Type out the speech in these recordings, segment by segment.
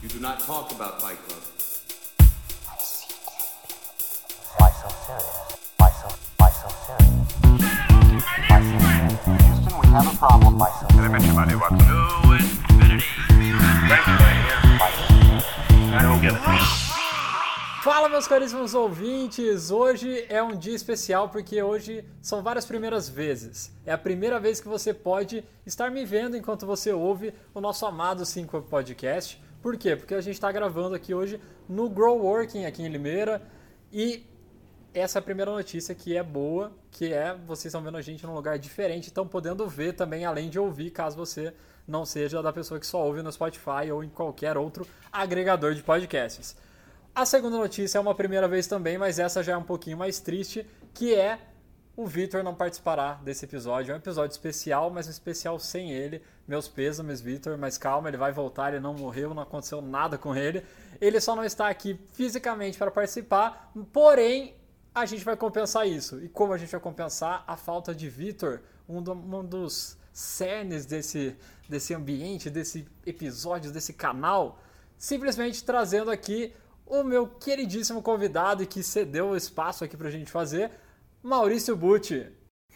You do not talk about Fight Club. Fala, meus caríssimos ouvintes! Hoje é um dia especial porque hoje são várias primeiras vezes. É a primeira vez que você pode estar me vendo enquanto você ouve o nosso amado 5 Podcast. Por quê? Porque a gente está gravando aqui hoje no Grow Working aqui em Limeira e essa é a primeira notícia que é boa, que é vocês estão vendo a gente num lugar diferente, estão podendo ver também, além de ouvir, caso você não seja da pessoa que só ouve no Spotify ou em qualquer outro agregador de podcasts. A segunda notícia é uma primeira vez também, mas essa já é um pouquinho mais triste, que é o Vitor não participará desse episódio. É um episódio especial, mas um especial sem ele. Meus pêsames, Vitor, mas calma, ele vai voltar, ele não morreu, não aconteceu nada com ele. Ele só não está aqui fisicamente para participar, porém a gente vai compensar isso. E como a gente vai compensar a falta de Vitor, um, do, um dos cernes desse, desse ambiente, desse episódio, desse canal, simplesmente trazendo aqui o meu queridíssimo convidado que cedeu o espaço aqui pra gente fazer, Maurício Butti.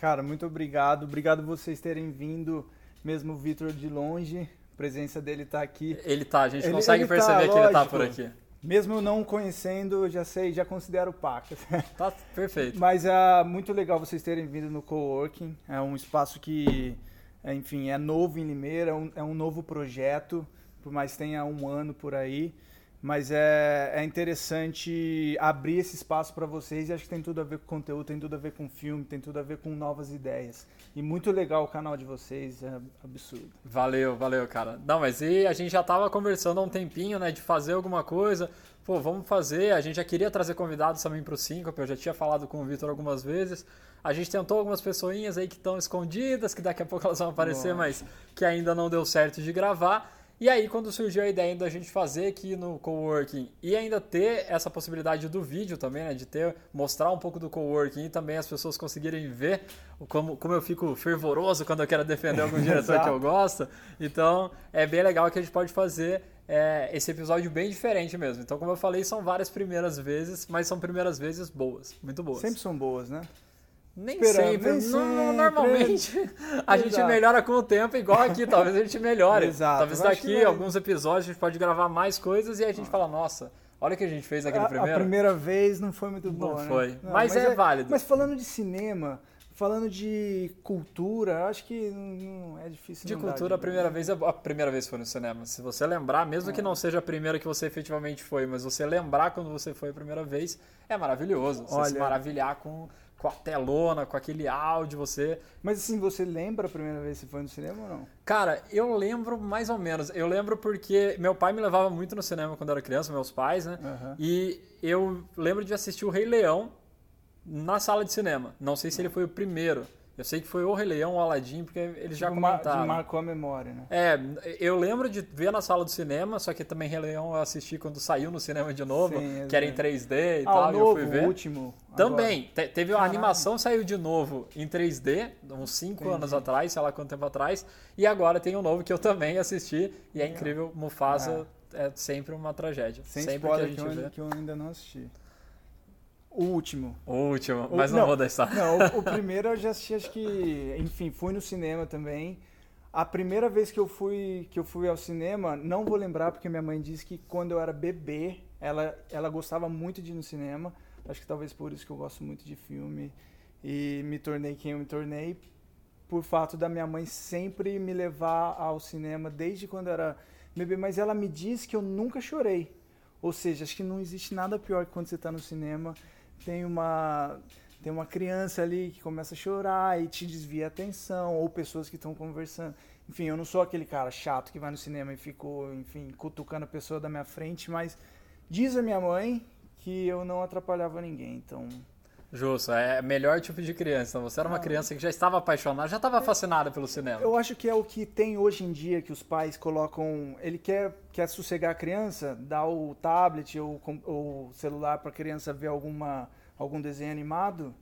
Cara, muito obrigado. Obrigado vocês terem vindo, mesmo o Vitor de longe. A presença dele tá aqui. Ele tá, a gente Ele- consegue ele tá, perceber que ele tá por aqui. Mesmo não conhecendo, já sei, já considero pacas. Tá perfeito. Mas é muito legal vocês terem vindo no Coworking. É um espaço que, é, enfim, é novo em Limeira, é um, é um novo projeto, por mais tenha um ano por aí. Mas é, é interessante abrir esse espaço para vocês e acho que tem tudo a ver com conteúdo, tem tudo a ver com filme, tem tudo a ver com novas ideias. E muito legal o canal de vocês, é absurdo. Valeu, valeu, cara. Não, mas e a gente já tava conversando há um tempinho, né, de fazer alguma coisa. Pô, vamos fazer. A gente já queria trazer convidados também pro Síncope, eu já tinha falado com o Vitor algumas vezes. A gente tentou algumas pessoinhas aí que estão escondidas, que daqui a pouco elas vão aparecer, Nossa. mas que ainda não deu certo de gravar. E aí, quando surgiu a ideia da gente fazer aqui no coworking e ainda ter essa possibilidade do vídeo também, né, de ter mostrar um pouco do coworking e também as pessoas conseguirem ver como, como eu fico fervoroso quando eu quero defender algum diretor que eu gosto. Então, é bem legal que a gente pode fazer é, esse episódio bem diferente mesmo. Então, como eu falei, são várias primeiras vezes, mas são primeiras vezes boas, muito boas. Sempre são boas, né? Nem Esperando, sempre, nem sempre. normalmente a gente Exato. melhora com o tempo, igual aqui, talvez a gente melhore. Exato, Talvez daqui vai- alguns episódios a gente pode gravar mais coisas e a gente fala, nossa, olha o que a gente fez aqui no A, a primeiro. primeira vez não foi muito Não boa, né? foi. Mas é válido. Mas falando de cinema, falando de cultura, acho que não, não é difícil De não cultura, a primeira vez, a primeira vez foi no cinema. Se você lembrar, mesmo É. que não seja a primeira que você efetivamente foi, mas você lembrar quando você foi a primeira vez, é maravilhoso. Você se Olha- maravilhar com, com a telona, com aquele áudio, você Mas assim, você lembra a primeira vez que você foi no cinema ou não? Cara, eu lembro mais ou menos. Eu lembro porque meu pai me levava muito no cinema quando eu era criança, meus pais, né? Aham. E eu lembro de assistir o Rei Leão na sala de cinema. Não sei se ele foi o primeiro. Eu sei que foi o Rei Leão ou o Aladdin, porque eles já Tipo, ma- comentaram. marcou a memória, né? É, eu lembro de ver na sala do cinema, só que também Rei Leão eu assisti quando saiu no cinema de novo, Sim, que era em exato. 3D e ah, tal, o e novo, eu fui ver. o último. Também. Te- teve a Caralho. animação saiu de novo em 3D, uns 5 Entendi. anos atrás, sei lá quanto tempo atrás. E agora tem um novo que eu também assisti. E é incrível. Mufasa é sempre uma tragédia. Sem sempre que que, a eu, gente ainda- vê. que eu ainda não assisti. O último. O último, O- mas não, vou deixar. Não, o, o primeiro eu já assisti, acho que, enfim, fui no cinema também. A primeira vez que eu fui que eu fui ao cinema, não vou lembrar porque minha mãe disse que quando eu era bebê, ela ela gostava muito de ir no cinema. Acho que talvez por isso que eu gosto muito de filme e me tornei quem eu me tornei por fato da minha mãe sempre me levar ao cinema desde quando eu era bebê, mas ela me disse que eu nunca chorei. Ou seja, acho que não existe nada pior que quando você está no cinema, tem uma tem uma criança ali que começa a chorar e te desvia a atenção, ou pessoas que estão conversando. Enfim, eu não sou aquele cara chato que vai no cinema e ficou, enfim, cutucando a pessoa da minha frente, mas diz a minha mãe que eu não atrapalhava ninguém, então Justo, é melhor tipo de criança. Então, você era uma criança que já estava apaixonada, já estava fascinada pelo cinema. Eu acho que é o que tem hoje em dia que os pais colocam. Ele quer, quer sossegar a criança, dá o tablet ou o celular para a criança ver alguma, algum desenho animado.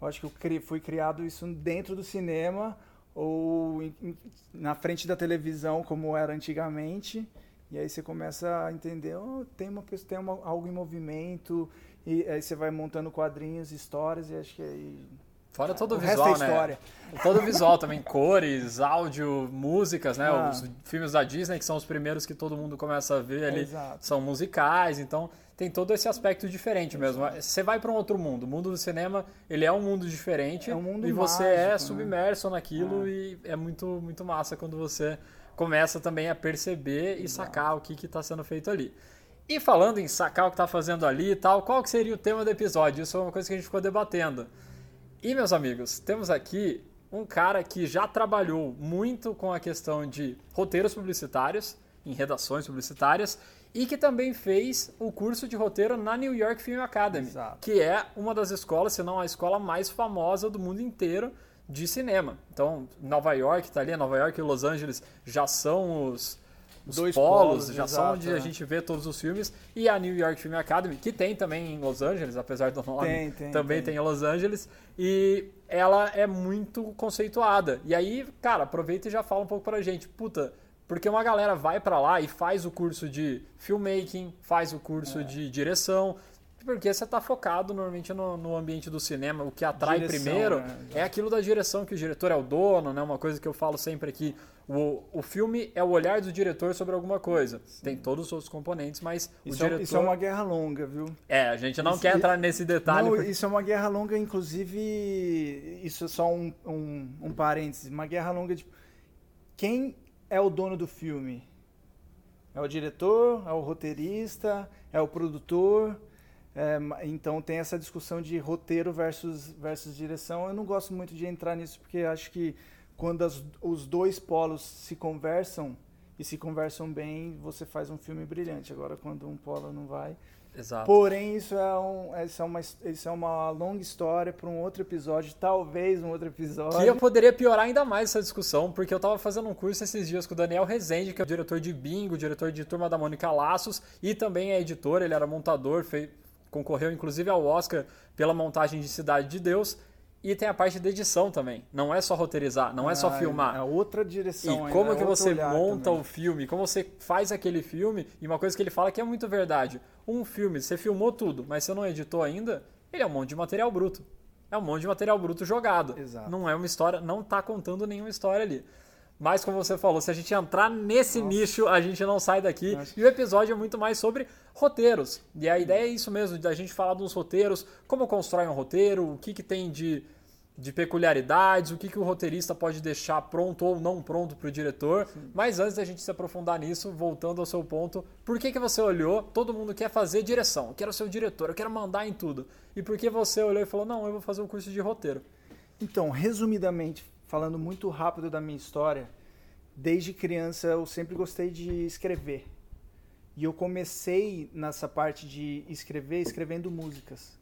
Eu acho que eu cri- fui criado isso dentro do cinema ou em- na frente da televisão, como era antigamente. E aí você começa a entender, oh, tem uma tem uma- algo em movimento, e aí você vai montando quadrinhos, histórias, e acho que aí. Fora todo o o resto visual, é né? história. Todo o visual também, cores, áudio, músicas, né? Ah. Os filmes da Disney, que são os primeiros que todo mundo começa a ver ali, Exato. são musicais, então tem todo esse aspecto diferente mesmo. Você vai para um outro mundo. O mundo do cinema, ele é um mundo diferente É um mundo e você mágico, é né? submerso naquilo e é muito, muito massa quando você começa também a perceber e sacar o que está sendo feito ali. E falando em sacar o que está fazendo ali e tal, qual que seria o tema do episódio? Isso é uma coisa que a gente ficou debatendo. E, meus amigos, temos aqui um cara que já trabalhou muito com a questão de roteiros publicitários, em redações publicitárias, e que também fez o curso de roteiro na New York Film Academy, Exato. que é uma das escolas, se não a escola mais famosa do mundo inteiro de cinema. Então, Nova York está ali, Nova York e Los Angeles já são os, os Dois polos, polos, já são exato, onde a é. gente vê todos os filmes, e a New York Film Academy, que tem também em Los Angeles, apesar do nome, Tem, tem, também tem. tem em Los Angeles, e ela é muito conceituada. E aí, cara, aproveita e já fala um pouco pra gente, puta, porque uma galera vai pra lá e faz o curso de filmmaking, faz o É. curso de direção, porque você tá focado normalmente no, no ambiente do cinema, o que atrai Direção, primeiro né? é aquilo da direção, que o diretor é o dono, né? Uma coisa que eu falo sempre aqui, o, o filme é o olhar do diretor sobre alguma coisa. Tem todos os outros componentes, mas o Isso, é, diretor... isso é uma guerra longa, viu? É, a gente não Isso- quer entrar nesse detalhe, Não, porque- isso é uma guerra longa, inclusive, isso é só um, um, um parênteses, uma guerra longa de quem é o dono do filme? É o diretor, é o roteirista, é o produtor. É, então tem essa discussão de roteiro versus, versus direção. Eu não gosto muito de entrar nisso porque acho que quando as- os dois polos se conversam e se conversam bem, você faz um filme brilhante. Agora quando um polo não vai, Exato. Porém, isso é, um, isso é, uma, isso é uma longa história para um outro episódio, talvez um outro episódio. Que eu poderia piorar ainda mais essa discussão, porque eu tava fazendo um curso esses dias com o Daniel Rezende, que é o diretor de Bingo, diretor de Turma da Mônica Laços, e também é editor, ele era montador, fei- concorreu inclusive ao Oscar pela montagem de Cidade de Deus, e tem a parte de edição também. Não é só roteirizar, não é só Ah, filmar. É outra direção. E ainda, como é que você monta também. o filme, como você faz aquele filme, e uma coisa que ele fala que é muito verdade. Um filme, você filmou tudo, mas você não editou ainda, ele é um monte de material bruto. É um monte de material bruto jogado. Exato. Não é uma história, não tá contando nenhuma história ali. Mas como você falou, se a gente entrar nesse nicho, a gente não sai daqui. Nossa. E o episódio é muito mais sobre roteiros. E a ideia é isso mesmo, da gente falar dos roteiros, como constrói um roteiro, o que, que tem de, de peculiaridades, o que, que o roteirista pode deixar pronto ou não pronto para o diretor. Mas antes da gente se aprofundar nisso, voltando ao seu ponto, por que, que você olhou? Todo mundo quer fazer direção, eu quero ser o diretor, eu quero mandar em tudo. E por que você olhou e falou, não, eu vou fazer um curso de roteiro? Então, resumidamente, falando muito rápido da minha história, desde criança eu sempre gostei de escrever. E eu comecei nessa parte de escrever, escrevendo músicas.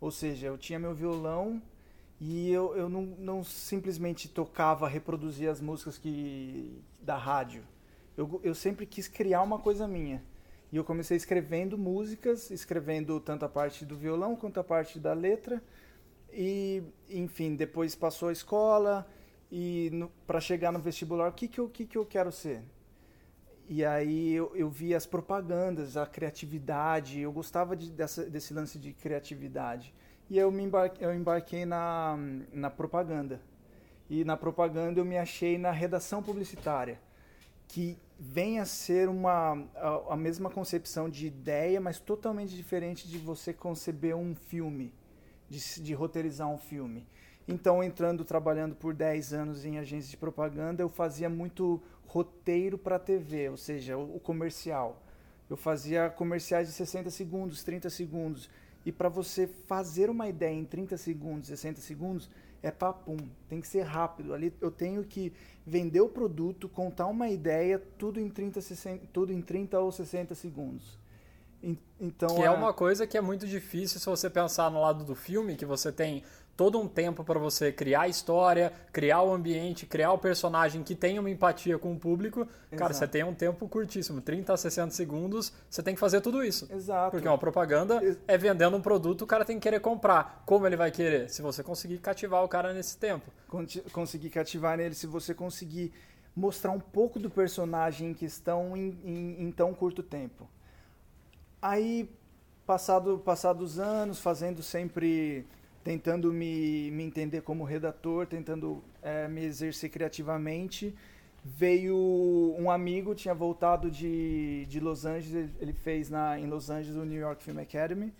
Ou seja, eu tinha meu violão e eu, eu não, não simplesmente tocava, reproduzia as músicas que da rádio. Eu, eu sempre quis criar uma coisa minha. E eu comecei escrevendo músicas, escrevendo tanto a parte do violão quanto a parte da letra. E, enfim, depois passou a escola e para chegar no vestibular, o que que eu, que que eu quero ser? E aí eu, eu vi as propagandas, a criatividade, eu gostava de, dessa, desse lance de criatividade. E eu me embarquei, eu embarquei na, na propaganda. E na propaganda eu me achei na redação publicitária, que vem a ser uma, a, a mesma concepção de ideia, mas totalmente diferente de você conceber um filme, de, de roteirizar um filme. Então, entrando, trabalhando por 10 anos em agência de propaganda, eu fazia muito roteiro para TV, ou seja, o, o comercial. Eu fazia comerciais de 60 segundos, 30 segundos. E para você fazer uma ideia em 30 segundos, 60 segundos, é papum, tem que ser rápido. Ali eu tenho que vender o produto, contar uma ideia, tudo em 30, 60, tudo em 30 ou 60 segundos. En- Então, Que é a- uma coisa que é muito difícil se você pensar no lado do filme, que você tem todo um tempo para você criar a história, criar o ambiente, criar o personagem que tenha uma empatia com o público. Cara, Exato. você tem um tempo curtíssimo, 30 a 60 segundos, você tem que fazer tudo isso. Exato. Porque uma propaganda Ex- é vendendo um produto, o cara tem que querer comprar. Como ele vai querer? Se você conseguir cativar o cara nesse tempo. Conseguir cativar nele, se você conseguir mostrar um pouco do personagem em questão em, em, em tão curto tempo. Aí, passado, passados anos, fazendo sempre, tentando me, me entender como redator, tentando é, me exercer criativamente, veio um amigo, tinha voltado de, de Los Angeles, ele fez na, em Los Angeles o New York Film Academy,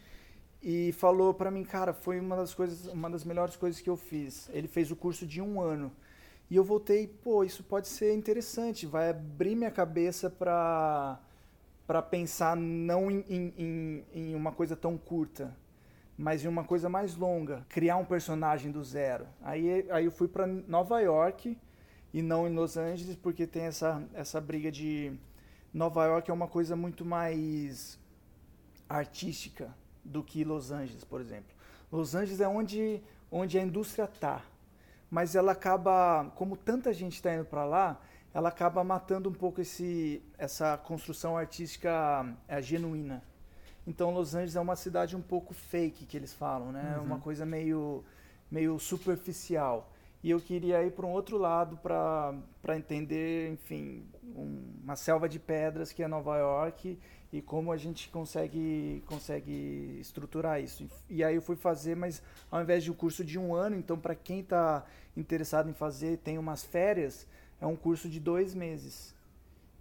e falou para mim, cara, foi uma das coisas, uma das melhores coisas que eu fiz. Ele fez o curso de um ano. E eu voltei, pô, isso pode ser interessante, vai abrir minha cabeça para para pensar não em, em, em, uma coisa tão curta, mas em uma coisa mais longa, criar um personagem do zero. Aí, aí eu fui para Nova York e não em Los Angeles, porque tem essa, essa briga de Nova York é uma coisa muito mais artística do que Los Angeles, por exemplo. Los Angeles é onde, onde a indústria está, mas ela acaba, como tanta gente está indo para lá, ela acaba matando um pouco esse, essa construção artística é, genuína. Então Los Angeles é uma cidade um pouco fake que eles falam, né? Uhum. Uma coisa meio, meio superficial. E eu queria ir para um outro lado para entender, enfim, um, uma selva de pedras que é Nova York e como a gente consegue, consegue estruturar isso. E aí eu fui fazer, mas ao invés de um curso de um ano, então para quem está interessado em fazer, tem umas férias, é um curso de dois meses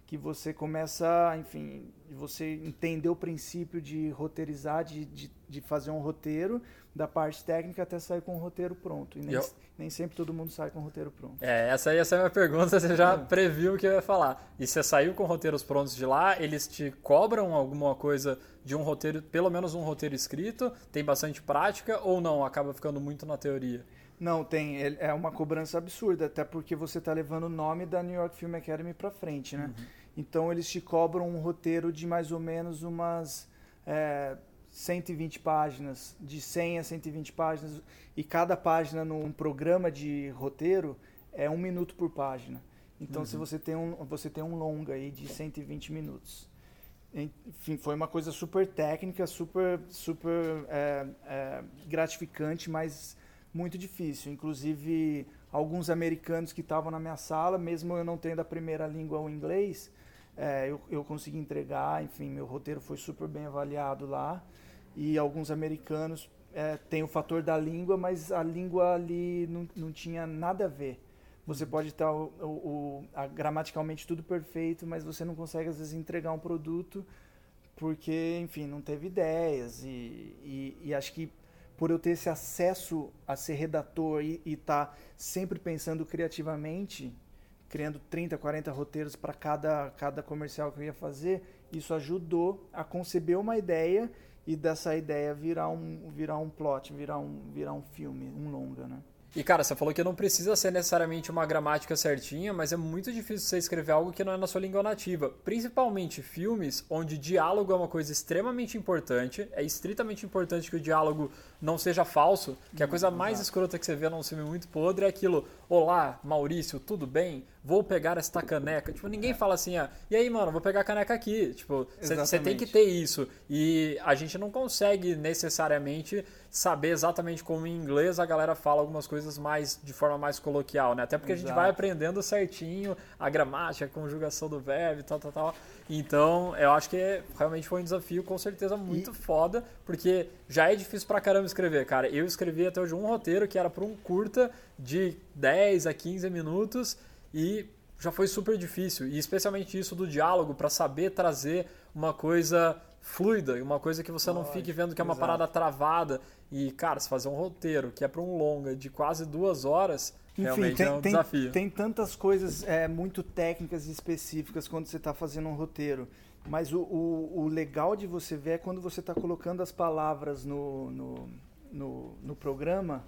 que você começa, enfim, você entender o princípio de roteirizar, de, de, de, fazer um roteiro, da parte técnica até sair com o roteiro pronto. E nem, eu... nem sempre todo mundo sai com o roteiro pronto. É, essa aí essa é a minha pergunta, você já é. previu o que eu ia falar. E você saiu com roteiros prontos de lá, eles te cobram alguma coisa de um roteiro, pelo menos um roteiro escrito? Tem bastante prática ou não? Acaba ficando muito na teoria? Não, tem. É uma cobrança absurda, até porque você está levando o nome da New York Film Academy para frente, né? Uhum. Então eles te cobram um roteiro de mais ou menos umas é, 120 páginas, de 100 a 120 páginas, e cada página num programa de roteiro é um minuto por página. Então uhum. se você tem um você tem um longa aí de 120 minutos. Enfim, foi uma coisa super técnica, super super é, é, gratificante, mas muito difícil. Inclusive alguns americanos que estavam na minha sala, mesmo eu não tendo a primeira língua o inglês, é, eu, eu consegui entregar, enfim, meu roteiro foi super bem avaliado lá. E alguns americanos é, tem o fator da língua, mas a língua ali não, não tinha nada a ver. Você pode estar o, o, a, gramaticalmente tudo perfeito, mas você não consegue às vezes entregar um produto porque, enfim, não teve ideias. E, e, e acho que por eu ter esse acesso a ser redator e estar tá sempre pensando criativamente, criando 30, 40 roteiros para cada, cada comercial que eu ia fazer, isso ajudou a conceber uma ideia e dessa ideia virar um, virar um plot, virar um, virar um filme, um longa, né? E cara, você falou que não precisa ser necessariamente uma gramática certinha, mas é muito difícil você escrever algo que não é na sua língua nativa. Principalmente filmes onde diálogo é uma coisa extremamente importante, é estritamente importante que o diálogo não seja falso, que a coisa mais escrota que você vê num filme muito podre é aquilo: Olá, Maurício, tudo bem? Vou pegar esta caneca. Tipo, ninguém fala assim, ah, e aí, mano, vou pegar a caneca aqui. Tipo, você tem que ter isso. E a gente não consegue necessariamente saber exatamente como em inglês a galera fala algumas coisas mais de forma mais coloquial, né? Até porque Exato. a gente vai aprendendo certinho a gramática, a conjugação do verbo e tal, tal, tal. Então, eu acho que realmente foi um desafio com certeza muito e... foda, porque já é difícil pra caramba escrever, cara. Eu escrevi até hoje um roteiro que era para um curta de 10 a 15 minutos e já foi super difícil. E especialmente isso do diálogo, para saber trazer uma coisa fluida, uma coisa que você não fique vendo que é uma exato. parada travada. E, cara, se fazer um roteiro que é para um longa de quase duas horas, Enfim, realmente tem, é um tem, desafio. Tem tantas coisas é, muito técnicas e específicas quando você está fazendo um roteiro. Mas o, o, o, legal de você ver é quando você está colocando as palavras no, no, no, no programa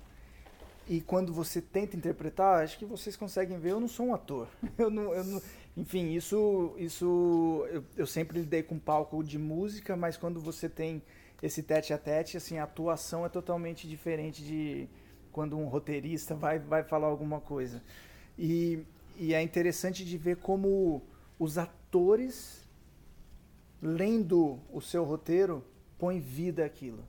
e quando você tenta interpretar, acho que vocês conseguem ver, eu não sou um ator. Eu não, eu não, enfim, isso, isso eu, eu, sempre lidei com palco de música, mas quando você tem esse tete a tete, assim, a atuação é totalmente diferente de quando um roteirista vai, vai falar alguma coisa. E, e é interessante de ver como os atores, lendo o seu roteiro, põem vida àquilo.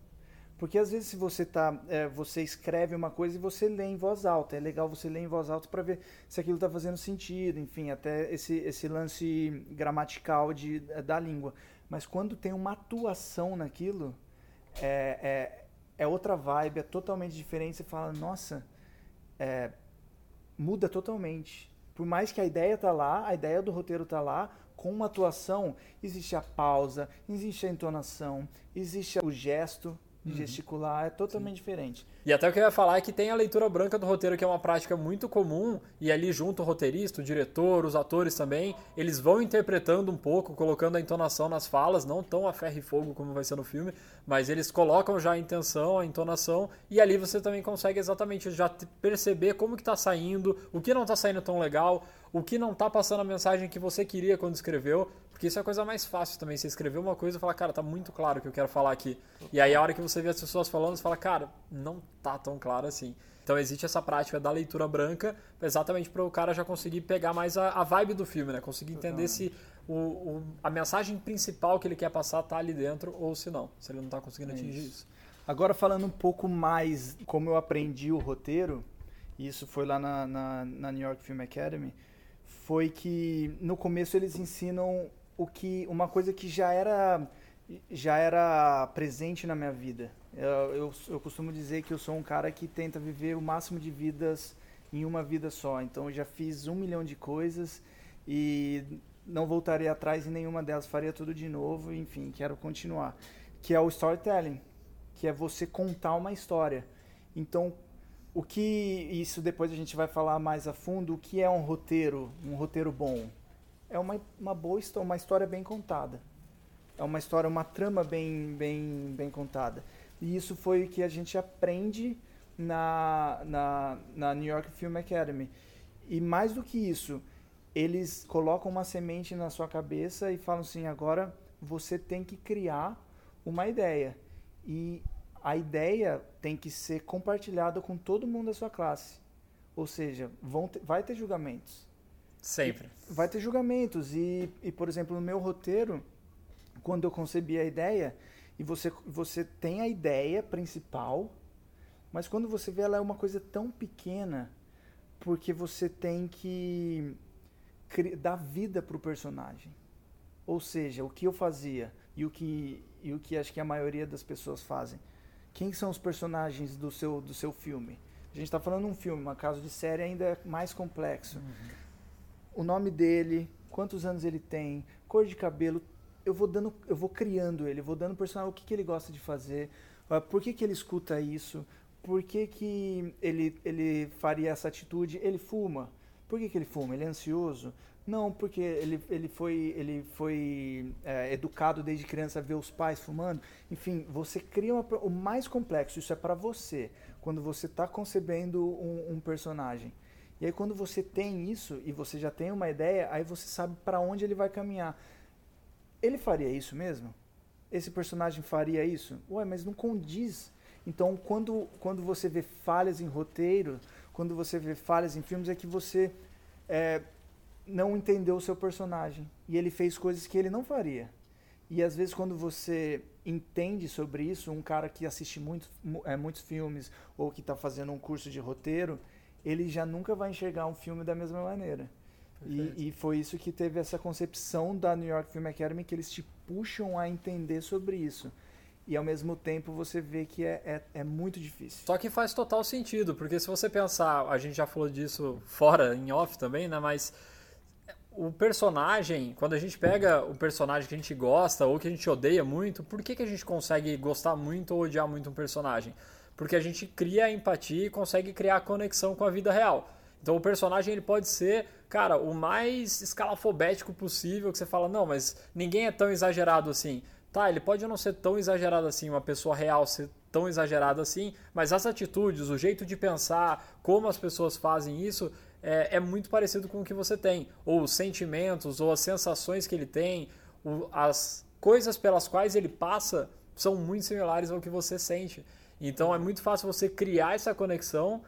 Porque às vezes se você tá, é, você escreve uma coisa e você lê em voz alta, é legal você ler em voz alta para ver se aquilo está fazendo sentido, enfim, até esse, esse lance gramatical de, da língua. Mas quando tem uma atuação naquilo, é, é, é outra vibe, é totalmente diferente. Você fala, nossa, é, muda totalmente. Por mais que a ideia tá lá, a ideia do roteiro tá lá, com uma atuação existe a pausa, existe a entonação, existe o gesto de gesticular, é totalmente diferente. E até o que eu ia falar é que tem a leitura branca do roteiro, que é uma prática muito comum, e ali junto o roteirista, o diretor, os atores também, eles vão interpretando um pouco, colocando a entonação nas falas, não tão a ferro e fogo como vai ser no filme, mas eles colocam já a intenção, a entonação, e ali você também consegue exatamente já perceber como que tá saindo, o que não tá saindo tão legal, o que não tá passando a mensagem que você queria quando escreveu, porque isso é a coisa mais fácil também, você escrever uma coisa e falar, cara, tá muito claro o que eu quero falar aqui. E aí a hora que você vê as pessoas falando, você fala, cara, não tá tão claro assim. Então existe essa prática da leitura branca, exatamente para o cara já conseguir pegar mais a, a vibe do filme, né? Conseguir entender se o, o- a mensagem principal que ele quer passar tá ali dentro ou se não, se ele não tá conseguindo atingir isso. Agora falando um pouco mais como eu aprendi o roteiro, isso foi lá na, na, na New York Film Academy, foi que no começo eles ensinam o que uma coisa que já era já era presente na minha vida. Eu, eu, eu costumo dizer que eu sou um cara que tenta viver o máximo de vidas em uma vida só. Então eu já fiz um milhão de coisas e não voltarei atrás em nenhuma delas. Faria tudo de novo. Enfim, quero continuar. Que é o storytelling, que é você contar uma história. Então o que isso depois a gente vai falar mais a fundo. O que é um roteiro, um roteiro bom? É uma, uma boa história, uma história bem contada. É uma história, uma trama bem, bem, bem contada. E isso foi o que a gente aprende na, na, na New York Film Academy. E mais do que isso, eles colocam uma semente na sua cabeça e falam assim: agora você tem que criar uma ideia. E a ideia tem que ser compartilhada com todo mundo da sua classe. Ou seja, vão ter- vai ter julgamentos Sempre. vai ter julgamentos e, e por exemplo no meu roteiro quando eu concebi a ideia e você você tem a ideia principal mas quando você vê ela é uma coisa tão pequena porque você tem que dar vida para o personagem ou seja o que eu fazia e o que e o que acho que a maioria das pessoas fazem quem são os personagens do seu do seu filme? A gente está falando de um filme uma caso de série ainda é mais complexo. O nome dele, quantos anos ele tem, cor de cabelo, eu vou dando, eu vou criando ele, vou dando personagem o que, que ele gosta de fazer, ah, por que, que ele escuta isso, por que, que ele, ele faria essa atitude, ele fuma, por que, que ele fuma, ele é ansioso? Não, porque ele, ele foi, ele foi é, educado desde criança a ver os pais fumando. Enfim, você cria uma, o mais complexo, isso é para você, quando você está concebendo um, um personagem. E aí quando você tem isso e você já tem uma ideia, aí você sabe para onde ele vai caminhar. Ele faria isso mesmo? Esse personagem faria isso? Ué, mas não condiz. Então, quando, quando você vê falhas em roteiro, quando você vê falhas em filmes, é que você é, não entendeu o seu personagem. E ele fez coisas que ele não faria. E às vezes, quando você entende sobre isso, um cara que assiste muito, mu- é, muitos filmes ou que está fazendo um curso de roteiro, ele já nunca vai enxergar um filme da mesma maneira. E, e foi isso que teve essa concepção da New York Film Academy, que eles te puxam a entender sobre isso. E ao mesmo tempo você vê que é, é, é muito difícil. Só que faz total sentido, porque se você pensar, a gente já falou disso fora, em off também, né? Mas o personagem, quando a gente pega o personagem que a gente gosta ou que a gente odeia muito, por que, que a gente consegue gostar muito ou odiar muito um personagem? Porque a gente cria empatia e consegue criar conexão com a vida real. Então o personagem ele pode ser, cara, o mais escalafobético possível, que você fala, não, mas ninguém é tão exagerado assim. Tá, ele pode não ser tão exagerado assim, uma pessoa real ser tão exagerada assim, mas as atitudes, o jeito de pensar, como as pessoas fazem isso, é, é muito parecido com o que você tem. Ou os sentimentos, ou as sensações que ele tem, as coisas pelas quais ele passa são muito similares ao que você sente. Então é muito fácil você criar essa conexão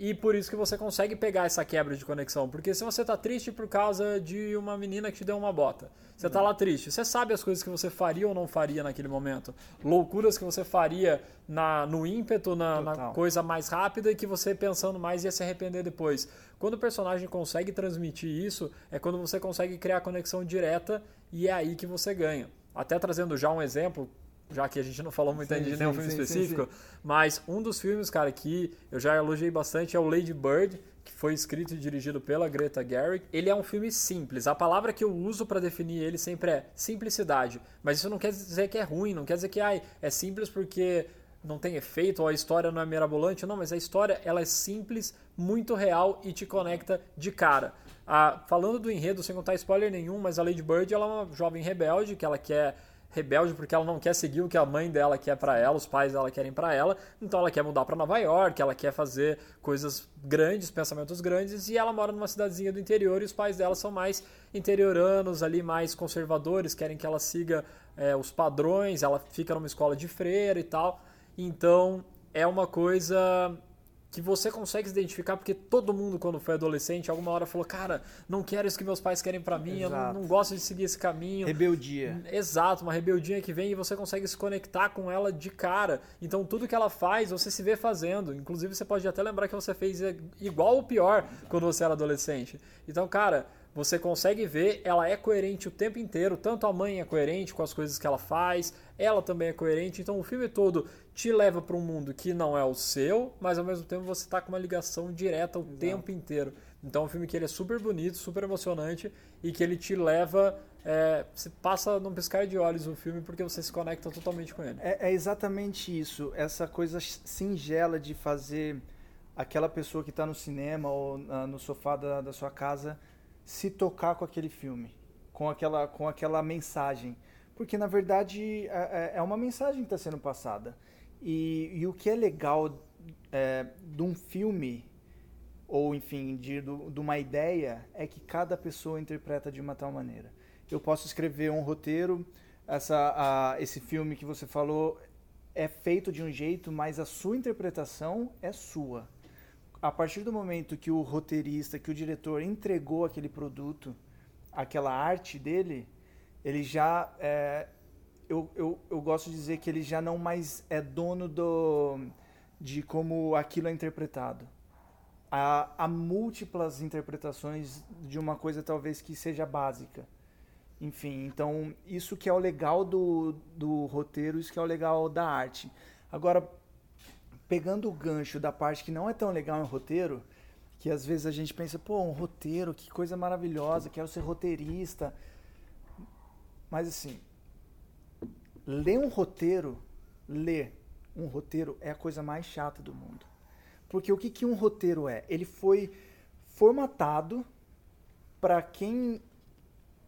E por isso que você consegue pegar essa quebra de conexão. Porque se você tá triste por causa de uma menina que te deu uma bota, você tá lá triste, você sabe as coisas que você faria ou não faria naquele momento. Loucuras que você faria na, no ímpeto, na, na coisa mais rápida e que você pensando mais ia se arrepender depois. Quando o personagem consegue transmitir isso, é quando você consegue criar conexão direta e é aí que você ganha. Até trazendo já um exemplo, já que a gente não falou muito Sim, ainda de sim, nenhum filme sim, sim, específico, mas um dos filmes, cara, que eu já elogiei bastante é o Lady Bird, que foi escrito e dirigido pela Greta Gerwig. Ele é um filme simples. A palavra que eu uso para definir ele sempre é simplicidade. Mas isso não quer dizer que é ruim, não quer dizer que ai, é simples porque não tem efeito ou a história não é mirabolante. Não, mas a história ela é simples, muito real e te conecta de cara. Ah, falando do enredo, sem contar spoiler nenhum, mas a Lady Bird ela é uma jovem rebelde que ela quer rebelde porque ela não quer seguir o que a mãe dela quer pra ela, os pais dela querem pra ela, então ela quer mudar pra Nova York, ela quer fazer coisas grandes, pensamentos grandes, e ela mora numa cidadezinha do interior e os pais dela são mais interioranos ali, mais conservadores, querem que ela siga é, os padrões, ela fica numa escola de freira e tal, então é uma coisa que você consegue se identificar porque todo mundo quando foi adolescente alguma hora falou cara não quero isso que meus pais querem pra mim eu não, Exato. não gosto de seguir esse caminho Rebeldia. Exato, uma rebeldia que vem e você consegue se conectar com ela de cara. Então tudo que ela faz, você se vê fazendo. Inclusive você pode até lembrar que você fez igual ou pior quando você era adolescente. Então, cara, você consegue ver, ela é coerente o tempo inteiro. Tanto a mãe é coerente com as coisas que ela faz, ela também é coerente. Então o filme todo te leva para um mundo que não é o seu, mas ao mesmo tempo você tá com uma ligação direta o tempo inteiro. Então é um filme que ele é super bonito, super emocionante e que ele te leva. É, você passa num piscar de olhos o filme porque você se conecta totalmente com ele. É, é exatamente isso. Essa coisa singela de fazer aquela pessoa que está no cinema ou na- no sofá da, da sua casa se tocar com aquele filme, com aquela, com aquela mensagem. Porque, na verdade, é, é- é uma mensagem que está sendo passada. E, e o que é legal é, de um filme, ou enfim, de, de uma ideia, é que cada pessoa interpreta de uma tal maneira. Eu posso escrever um roteiro, essa, a- esse filme que você falou é feito de um jeito, mas a sua interpretação é sua. A partir do momento que o roteirista, que o diretor entregou aquele produto, aquela arte dele, ele já é, eu, eu, eu gosto de dizer que ele já não mais é dono do, de como aquilo é interpretado. Há, há múltiplas interpretações de uma coisa talvez que seja básica. Enfim, então isso que é o legal do, do roteiro, isso que é o legal da arte. Agora, pegando o gancho da parte que não é tão legal em roteiro, que às vezes a gente pensa, pô, um roteiro, que coisa maravilhosa, quero ser roteirista. Mas assim, ler um roteiro, ler um roteiro é a coisa mais chata do mundo. Porque o que, que um roteiro é? Ele foi formatado para quem,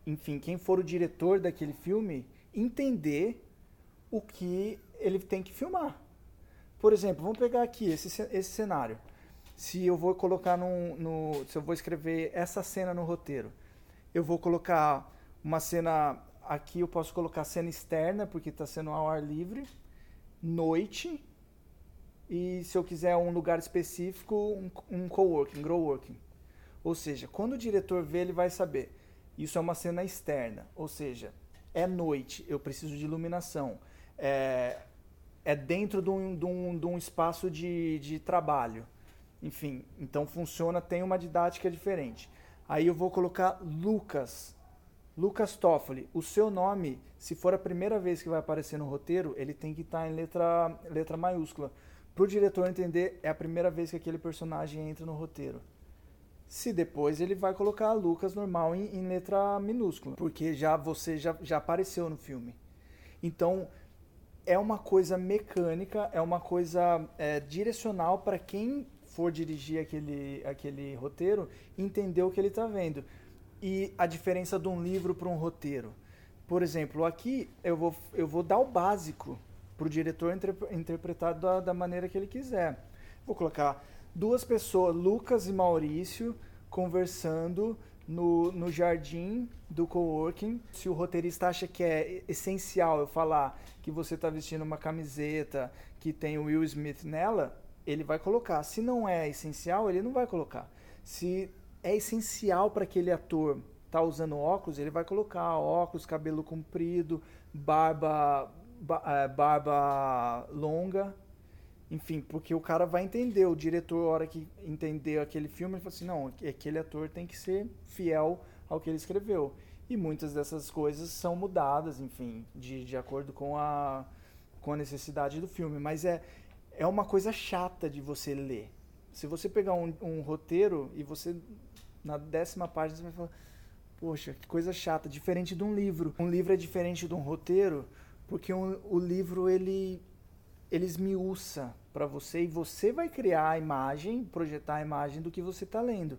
enfim, quem for o diretor daquele filme entender o que ele tem que filmar. Por exemplo, vamos pegar aqui esse, esse cenário. Se eu vou colocar num, no, se eu vou escrever essa cena no roteiro, eu vou colocar uma cena aqui, eu posso colocar cena externa porque está sendo ao ar livre, noite e se eu quiser um lugar específico, um, um coworking, um growworking. Ou seja, quando o diretor vê, ele vai saber. Isso é uma cena externa, ou seja, é noite, eu preciso de iluminação. É, é dentro de um, de um, de um espaço de, de trabalho. Enfim, então funciona, tem uma didática diferente. Aí eu vou colocar Lucas. Lucas Toffoli. O seu nome, se for a primeira vez que vai aparecer no roteiro, ele tem que estar em letra, letra maiúscula. Para o diretor entender, é a primeira vez que aquele personagem entra no roteiro. Se depois ele vai colocar Lucas normal em, em letra minúscula, porque já você já, já apareceu no filme. Então é uma coisa mecânica, é uma coisa é, direcional para quem for dirigir aquele, aquele roteiro entender o que ele está vendo. E a diferença de um livro para um roteiro. Por exemplo, aqui eu vou, eu vou dar o básico para o diretor inter- interpretar da, da maneira que ele quiser. Vou colocar duas pessoas, Lucas e Maurício, conversando no, no jardim do coworking. Se o roteirista acha que é essencial eu falar que você está vestindo uma camiseta que tem o Will Smith nela, ele vai colocar. Se não é essencial, ele não vai colocar. Se é essencial para aquele ator tá usando óculos, ele vai colocar óculos, cabelo comprido, barba, ba- eh, barba longa, enfim, porque o cara vai entender, o diretor, a hora que entender aquele filme, ele fala assim, não, aquele ator tem que ser fiel ao que ele escreveu. E muitas dessas coisas são mudadas, enfim, de, de acordo com a, com a necessidade do filme. Mas é, é uma coisa chata de você ler. Se você pegar um, um roteiro e você, na décima página, você vai falar, poxa, que coisa chata, diferente de um livro. Um livro é diferente de um roteiro, porque um- o livro, ele, ele esmiuça para você e você vai criar a imagem, projetar a imagem do que você está lendo.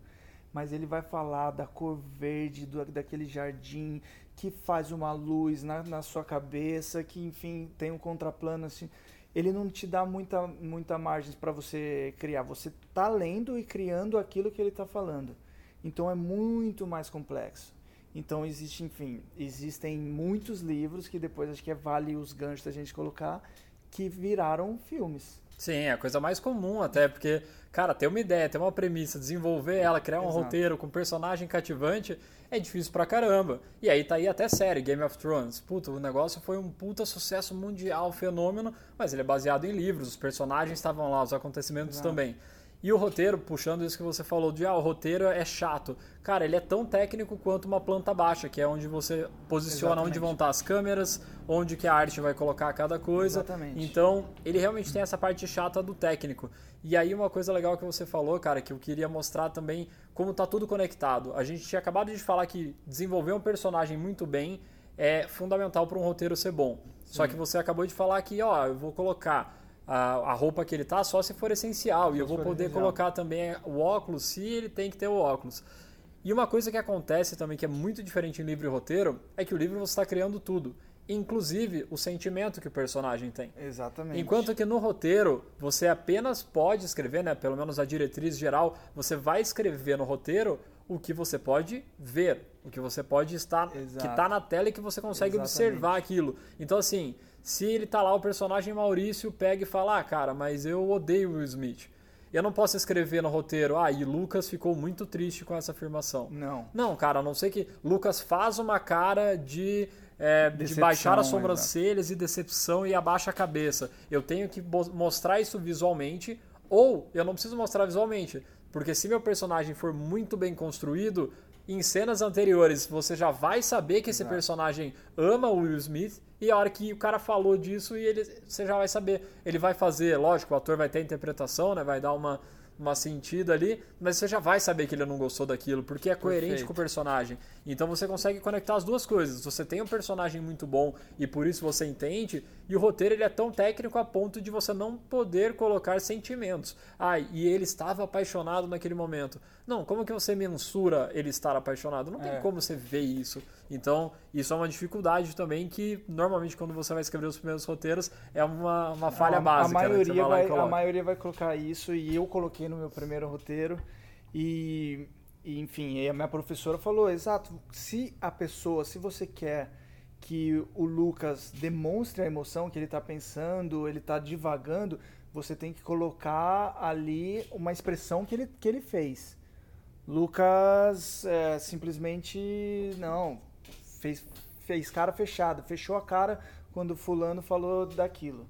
Mas ele vai falar da cor verde, do, daquele jardim que faz uma luz na, na sua cabeça, que enfim tem um contraplano assim. Ele não te dá muita, muita margem para você criar. Você está lendo e criando aquilo que ele está falando. Então é muito mais complexo. Então existe, enfim, existem muitos livros que depois acho que é vale os ganchos da gente colocar que viraram filmes. Sim, é a coisa mais comum até, porque, cara, ter uma ideia, ter uma premissa, desenvolver ela, criar um Exato. roteiro com personagem cativante é difícil pra caramba. E aí tá aí até série, Game of Thrones. Puta, o negócio foi um puta sucesso mundial, fenômeno, mas ele é baseado em livros, os personagens estavam lá, os acontecimentos Exato. também. E o roteiro, puxando isso que você falou de, ah, o roteiro é chato. Cara, ele é tão técnico quanto uma planta baixa, que é onde você posiciona onde Exatamente. vão estar as câmeras, onde que a arte vai colocar cada coisa. Exatamente. Então, ele realmente tem essa parte chata do técnico. E aí uma coisa legal que você falou, cara, que eu queria mostrar também como tá tudo conectado. A gente tinha acabado de falar que desenvolver um personagem muito bem é fundamental para um roteiro ser bom. Só que você acabou de falar que, ó, eu vou colocar a, a roupa que ele tá só se for essencial e eu vou poder essencial. colocar também o óculos se ele tem que ter o óculos. E uma coisa que acontece também que é muito diferente em livro e roteiro é que o livro você está criando tudo, inclusive o sentimento que o personagem tem. Exatamente. Enquanto que no roteiro você apenas pode escrever, né, pelo menos a diretriz geral, você vai escrever no roteiro o que você pode ver, o que você pode estar, Exato. que está na tela e que você consegue Exatamente. observar aquilo. Então assim, se ele tá lá o personagem Maurício pega e fala: "Ah, cara, mas eu odeio o Will Smith". Eu não posso escrever no roteiro: "Ah, e Lucas ficou muito triste com essa afirmação". Não. Não, cara, a não ser que Lucas faz uma cara de, é, de baixar as sobrancelhas e decepção e abaixa a cabeça. Eu tenho que mostrar isso visualmente, ou eu não preciso mostrar visualmente, porque se meu personagem for muito bem construído, em cenas anteriores você já vai saber que esse Exato. personagem ama o Will Smith. E a hora que o cara falou disso, e ele, você já vai saber. Ele vai fazer, lógico, o ator vai ter a interpretação, né? Vai dar uma, uma sentida ali, mas você já vai saber que ele não gostou daquilo, porque é coerente Perfeito. com o personagem. Então você consegue conectar as duas coisas. Você tem um personagem muito bom e por isso você entende, e o roteiro ele é tão técnico a ponto de você não poder colocar sentimentos. Ah, e ele estava apaixonado naquele momento. Não, como que você mensura ele estar apaixonado? Não tem É. como você ver isso. Então, isso é uma dificuldade também que normalmente quando você vai escrever os primeiros roteiros é uma, uma falha a, básica. A né, maioria, vai lá e vai, a maioria vai colocar isso e eu coloquei no meu primeiro roteiro. E, e, enfim, e a minha professora falou: exato, se a pessoa, se você quer que o Lucas demonstre a emoção que ele está pensando, ele está divagando, você tem que colocar ali uma expressão que ele, que ele fez. Lucas é, simplesmente não fez, fez cara fechada, fechou a cara quando fulano falou daquilo.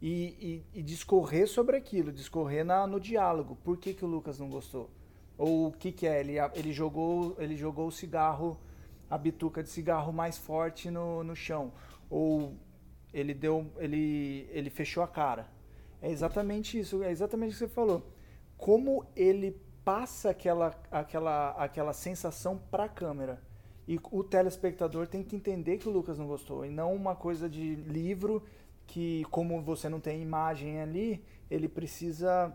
E, e, e discorrer sobre aquilo, discorrer na, no diálogo. Por que, que o Lucas não gostou? Ou o que, que é? Ele, ele, jogou, ele jogou o cigarro, a bituca de cigarro mais forte no, no chão. Ou ele deu. Ele, ele fechou a cara. É exatamente isso, é exatamente o que você falou. Como ele passa aquela, aquela, aquela sensação para a câmera. E o telespectador tem que entender que o Lucas não gostou. E não uma coisa de livro que, como você não tem imagem ali, ele precisa,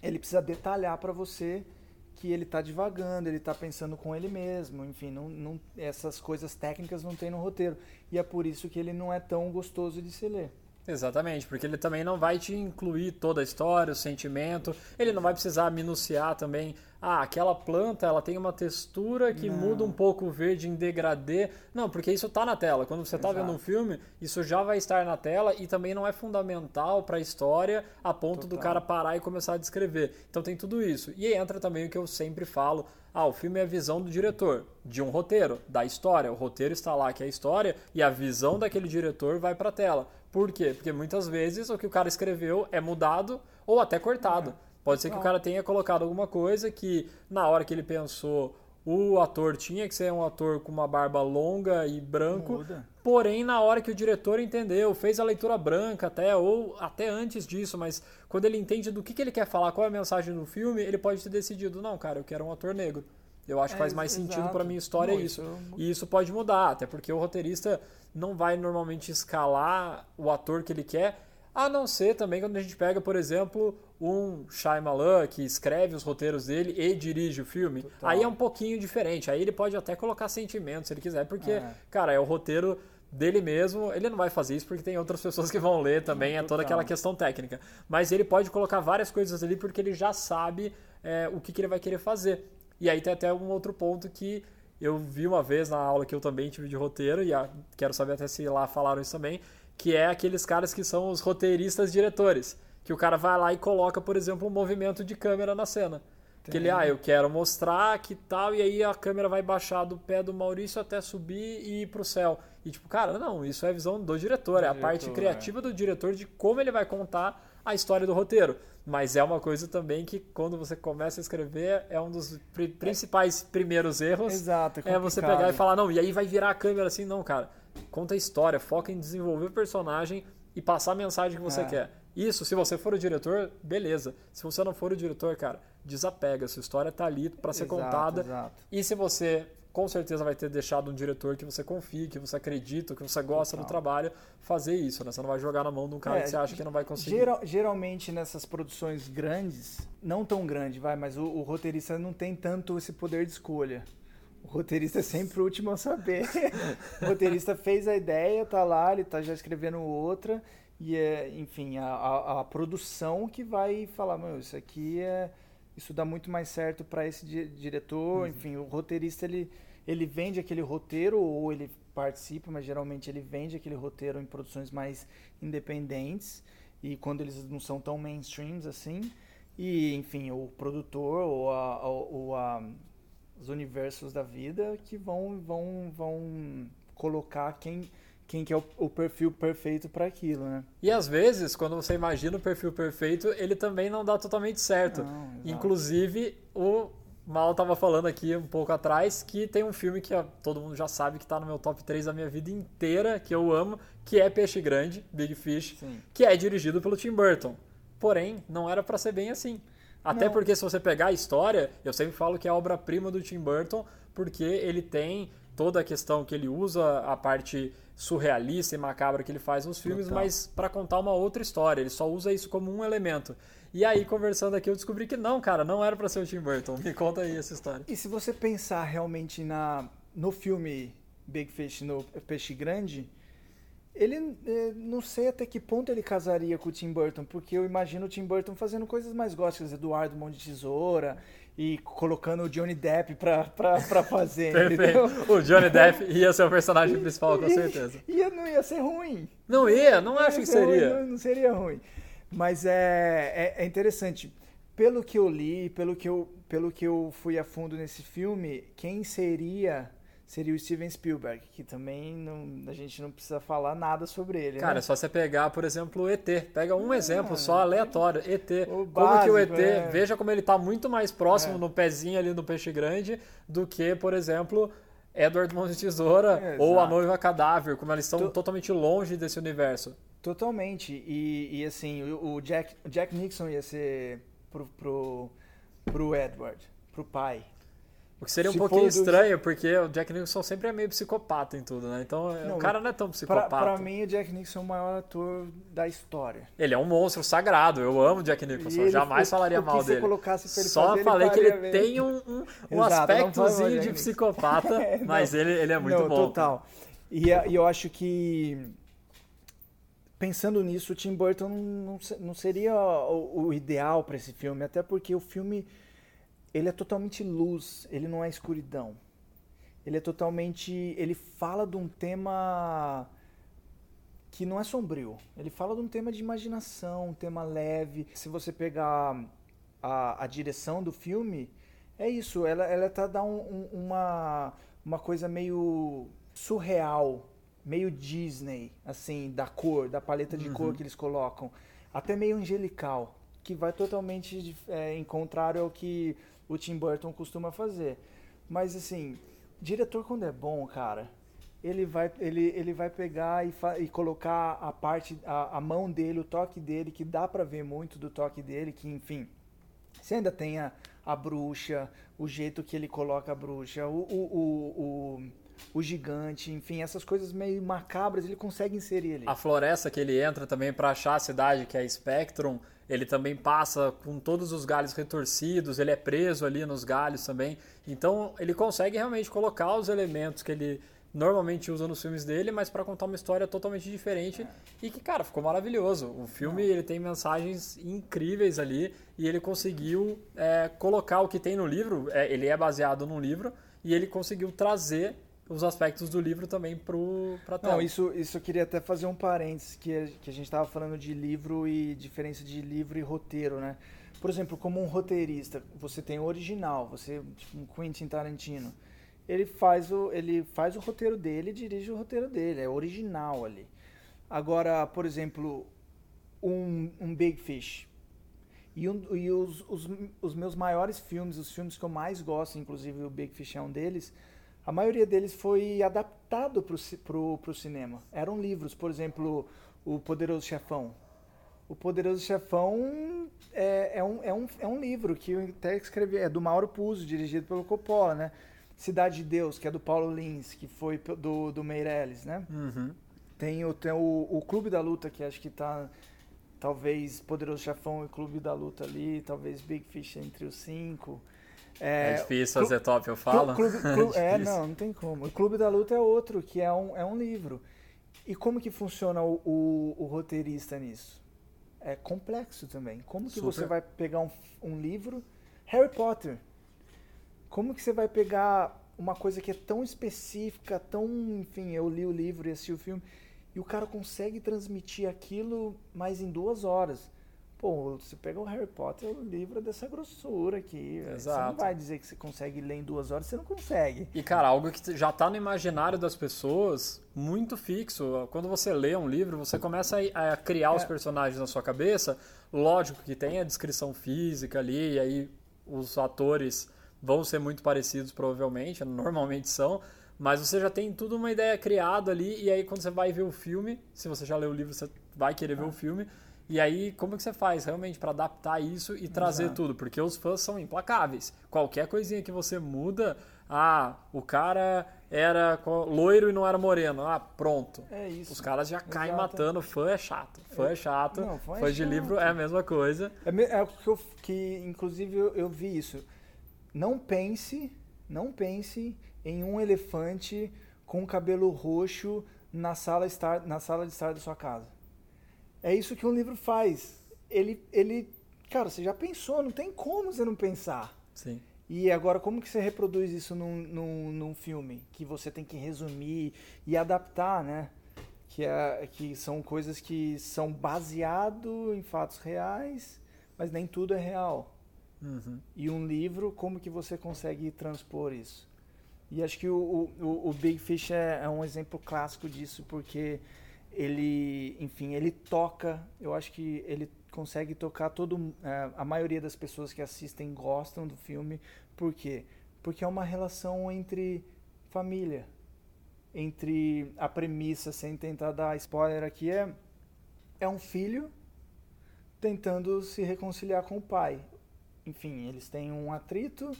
ele precisa detalhar para você que ele está divagando, ele está pensando com ele mesmo. Enfim, não, não, essas coisas técnicas não tem no roteiro. E é por isso que ele não é tão gostoso de se ler. Exatamente, porque ele também não vai te incluir toda a história, o sentimento, ele não vai precisar minuciar também. Ah, aquela planta ela tem uma textura que Não. muda um pouco o verde em degradê. Não, porque isso tá na tela. Quando você tá Exato. vendo um filme, isso já vai estar na tela e também não é fundamental para a história a ponto do Total. cara parar e começar a descrever. Então tem tudo isso. E entra também o que eu sempre falo. Ah, o filme é a visão do diretor, de um roteiro, da história. O roteiro está lá, que é a história, e a visão daquele diretor vai para a tela. Por quê? Porque muitas vezes o que o cara escreveu é mudado ou até cortado. Pode ser que o cara tenha colocado alguma coisa que, na hora que ele pensou, o ator tinha que ser um ator com uma barba longa e branco. Muda. Porém, na hora que o diretor entendeu, fez a leitura branca até, ou até antes disso, mas quando ele entende do que, que ele quer falar, qual é a mensagem do filme, ele pode ter decidido, não, cara, eu quero um ator negro. Eu acho que É, faz mais sentido pra minha história Não, isso. isso- E isso pode mudar, até porque o roteirista não vai normalmente escalar o ator que ele quer, a não ser também quando a gente pega, por exemplo, um Shyamalan que escreve os roteiros dele e dirige o filme. Total. Aí é um pouquinho diferente. Aí ele pode até colocar sentimentos se ele quiser, porque, É. cara, é o roteiro dele mesmo. Ele não vai fazer isso porque tem outras pessoas que vão ler também, é toda aquela questão técnica. Mas ele pode colocar várias coisas ali porque ele já sabe é, o que, que ele vai querer fazer. E aí tem até um outro ponto que eu vi uma vez na aula que eu também tive de roteiro, e quero saber até se lá falaram isso também, que é aqueles caras que são os roteiristas diretores. Que o cara vai lá e coloca, por exemplo, um movimento de câmera na cena. Que ele, ah, eu quero mostrar que tal, e aí a câmera vai baixar do pé do Maurício até subir e ir pro céu. E tipo, cara, não, isso é a visão do diretor, é a Do parte diretor, criativa do diretor de como ele vai contar a história do roteiro. Mas é uma coisa também que quando você começa a escrever, é um dos pri- principais primeiros erros. Exato, é É você pegar e falar, não, e aí vai virar a câmera assim, não, cara. Conta a história, foca em desenvolver o personagem e passar a mensagem que você É. quer. Isso, se você for o diretor, beleza. Se você não for o diretor, cara, desapega. Sua história tá ali pra ser Exato, contada. exato. E se você com certeza vai ter deixado um diretor que você confia, que você acredita, que você gosta do Total. trabalho, fazer isso, né? Você não vai jogar na mão de um cara É, que você acha que não vai conseguir. Geral- geralmente nessas produções grandes, não tão grande, vai, mas o, o roteirista não tem tanto esse poder de escolha. O roteirista é sempre o último a saber. o roteirista fez a ideia, tá lá, ele tá já escrevendo outra, e é, enfim, a, a- a produção que vai falar, meu, isso aqui é. Isso dá muito mais certo para esse di- diretor, enfim, o roteirista ele, ele vende aquele roteiro ou ele participa, mas geralmente ele vende aquele roteiro em produções mais independentes e quando eles não são tão mainstreams assim. E, enfim, o produtor ou, a, ou a- os universos da vida que vão, vão, vão colocar quem, quem que é o, o perfil perfeito para aquilo, né? E às vezes, quando você imagina o perfil perfeito, ele também não dá totalmente certo. Não. Inclusive, o Mal tava falando aqui um pouco atrás que tem um filme que todo mundo já sabe que tá no meu top 3 da minha vida inteira, que eu amo, que é Peixe Grande, Big Fish, Sim. que é dirigido pelo Tim Burton. Porém, não era pra ser bem assim. Até Não. porque se você pegar a história, eu sempre falo que é a obra-prima do Tim Burton, porque ele tem toda a questão que ele usa a parte surrealista e macabra que ele faz nos filmes, Total. mas para contar uma outra história. Ele só usa isso como um elemento. E aí, conversando aqui, eu descobri que não, cara, não era pra ser o Tim Burton. Me conta aí essa história. E se você pensar realmente na, no filme Big Fish, no Peixe Grande, ele eh, não sei até que ponto ele casaria com o Tim Burton, porque eu imagino o Tim Burton fazendo coisas mais góticas, Eduardo Mão de Tesoura e colocando o Johnny Depp pra, pra, pra fazer, entendeu? Perfeito. O Johnny Depp ia ser o personagem principal, com certeza. Ia, não ia ser ruim. Não ia, não acho Ia que ser ruim, seria. não, não seria ruim. Mas é, é, é interessante. Pelo que eu li, pelo que eu, pelo que eu fui a fundo nesse filme, quem seria seria o Steven Spielberg, que também não, a gente não precisa falar nada sobre ele. Cara, né? é só você pegar, por exemplo, o ET. Pega um exemplo só aleatório. ET. Como que o ET, básico, é. veja como ele tá muito mais próximo É. no pezinho ali do peixe grande do que, por exemplo, Edward Mão de Tesoura É, ou a noiva cadáver, como eles estão To- totalmente longe desse universo. Totalmente. E, e assim, o, o Jack, o Jack Nixon ia ser pro, pro, pro Edward, pro pai. O que seria um Se pouquinho estranho, porque o Jack Nicholson sempre é meio psicopata em tudo, né? Então Não, o cara não é tão Pra, psicopata. pra mim, o Jack Nixon é o maior ator da história. Ele é um monstro sagrado. Eu amo o Jack Nicholson. Ele- Jamais o- falaria o mal dele. pra Só fazer, falei que ele tem um, um, um Exato, aspectozinho de Nicholson. psicopata, É, mas ele, ele é muito Não, bom. Total. E, a- e eu acho que pensando nisso, o Tim Burton não, não seria o, o ideal para esse filme, até porque o filme ele é totalmente luz, ele não é escuridão. Ele é totalmente, ele fala de um tema que não é sombrio. Ele fala de um tema de imaginação, um tema leve. Se você pegar a, a direção do filme, é isso. Ela, ela tá dá um- um- uma, uma coisa meio surreal, meio Disney, assim, da cor, da paleta de cor que eles colocam. Até meio angelical, que vai totalmente é, em contrário ao que o Tim Burton costuma fazer. Mas assim, diretor quando é bom, cara, ele vai, ele, ele vai pegar e, e colocar a parte, a, a mão dele, o toque dele, que dá pra ver muito do toque dele, que enfim, você ainda tem a, a bruxa, o jeito que ele coloca a bruxa, o, o, o, o, o gigante, enfim, essas coisas meio macabras ele consegue inserir ali. A floresta que ele entra também para achar a cidade, que é Spectrum, ele também passa com todos os galhos retorcidos, ele é preso ali nos galhos também. Então ele consegue realmente colocar os elementos que ele normalmente usa nos filmes dele, mas para contar uma história totalmente diferente e que, cara, ficou maravilhoso. O filme ele tem mensagens incríveis ali e ele conseguiu é, colocar o que tem no livro. é, ele é baseado num livro e ele conseguiu trazer os aspectos do livro também para tela. Não, isso, isso eu queria até fazer um parênteses, que, a- que a gente estava falando de livro e diferença de livro e roteiro, né? Por exemplo, como um roteirista, você tem o original, você, tipo um Quentin Tarantino, ele faz o, ele faz o roteiro dele e dirige o roteiro dele, é original ali. Agora, por exemplo, um, um Big Fish. E, um- e os, os, os meus maiores filmes, os filmes que eu mais gosto, inclusive o Big Fish é um deles, a maioria deles foi adaptado para o cinema. Eram livros, por exemplo, O Poderoso Chefão. O Poderoso Chefão é, é, um, é, um, é um livro que eu até escrevi, é do Mauro Puzo, dirigido pelo Coppola, né? Cidade de Deus, que é do Paulo Lins, que foi do, do Meirelles, né? Uhum. Tem, o, tem o, o Clube da Luta, que acho que tá talvez Poderoso Chefão e Clube da Luta ali, talvez Big Fish entre os cinco. É, difícil Clu- fazer top, eu falo. Clube- Clu- é, difícil. não, não tem como. O Clube da Luta é outro, que é um, é um livro. E como que funciona o, o, o roteirista nisso? É complexo também. Como que você Super. vai pegar um, um livro? Harry Potter. Como que você vai pegar uma coisa que é tão específica, tão. Enfim, eu li o livro e assisti o filme, e o cara consegue transmitir aquilo mais em duas horas. Pô, você pega o Harry Potter, o livro é dessa grossura aqui. velho. Você não Exato. vai dizer que você consegue ler em duas horas, você não consegue. E, cara, algo que já tá no imaginário das pessoas, muito fixo. Quando você lê um livro, você começa a criar os É. personagens na sua cabeça. Lógico que tem a descrição física ali, e aí os atores vão ser muito parecidos, provavelmente, normalmente são. Mas você já tem tudo uma ideia criada ali, e aí quando você vai ver o filme, se você já leu o livro, você vai querer Ah. ver o filme. E aí, como que você faz realmente para adaptar isso e trazer Exato. tudo? Porque os fãs são implacáveis. Qualquer coisinha que você muda, ah, o cara era loiro e não era moreno. Ah, pronto. É isso. Os caras já caem Exato. matando. Fã é chato. Fã é chato. Não, fã fã é de chato. livro é a mesma coisa. É, é o que, eu, que inclusive eu, eu vi isso. Não pense, não pense em um elefante com cabelo roxo na sala, estar, na sala de estar da sua casa. É isso que um livro faz. Ele, ele, cara, você já pensou, não tem como você não pensar. Sim. E agora, como que você reproduz isso num, num, num filme? Que você tem que resumir e adaptar, né? Que, é, que são coisas que são baseado em fatos reais, mas nem tudo é real. Uhum. E um livro, como que você consegue transpor isso? E acho que o, o, o Big Fish é, é um exemplo clássico disso, porque ele, enfim, ele toca, eu acho que ele consegue tocar todo, é, a maioria das pessoas que assistem gostam do filme, por quê? Porque é uma relação entre família, entre a premissa, sem tentar dar spoiler aqui, é, é um filho tentando se reconciliar com o pai. Enfim, eles têm um atrito,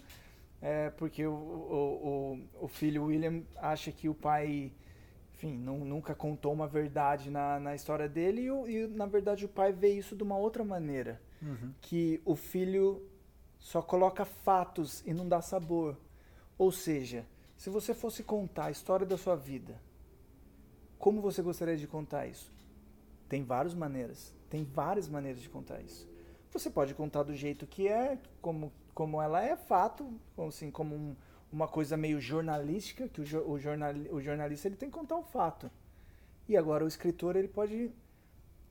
é, porque o, o, o, o filho William acha que o pai, enfim, nu- nunca contou uma verdade na, na história dele, e, e, na verdade o pai vê isso de uma outra maneira. Uhum. Que o filho só coloca fatos e não dá sabor. Ou seja, se você fosse contar a história da sua vida, como você gostaria de contar isso? Tem várias maneiras. Tem várias maneiras de contar isso. Você pode contar do jeito que é, como, como ela é, fato, assim, como um- uma coisa meio jornalística, que o, o, jornal, o jornalista ele tem que contar o fato. E agora o escritor ele pode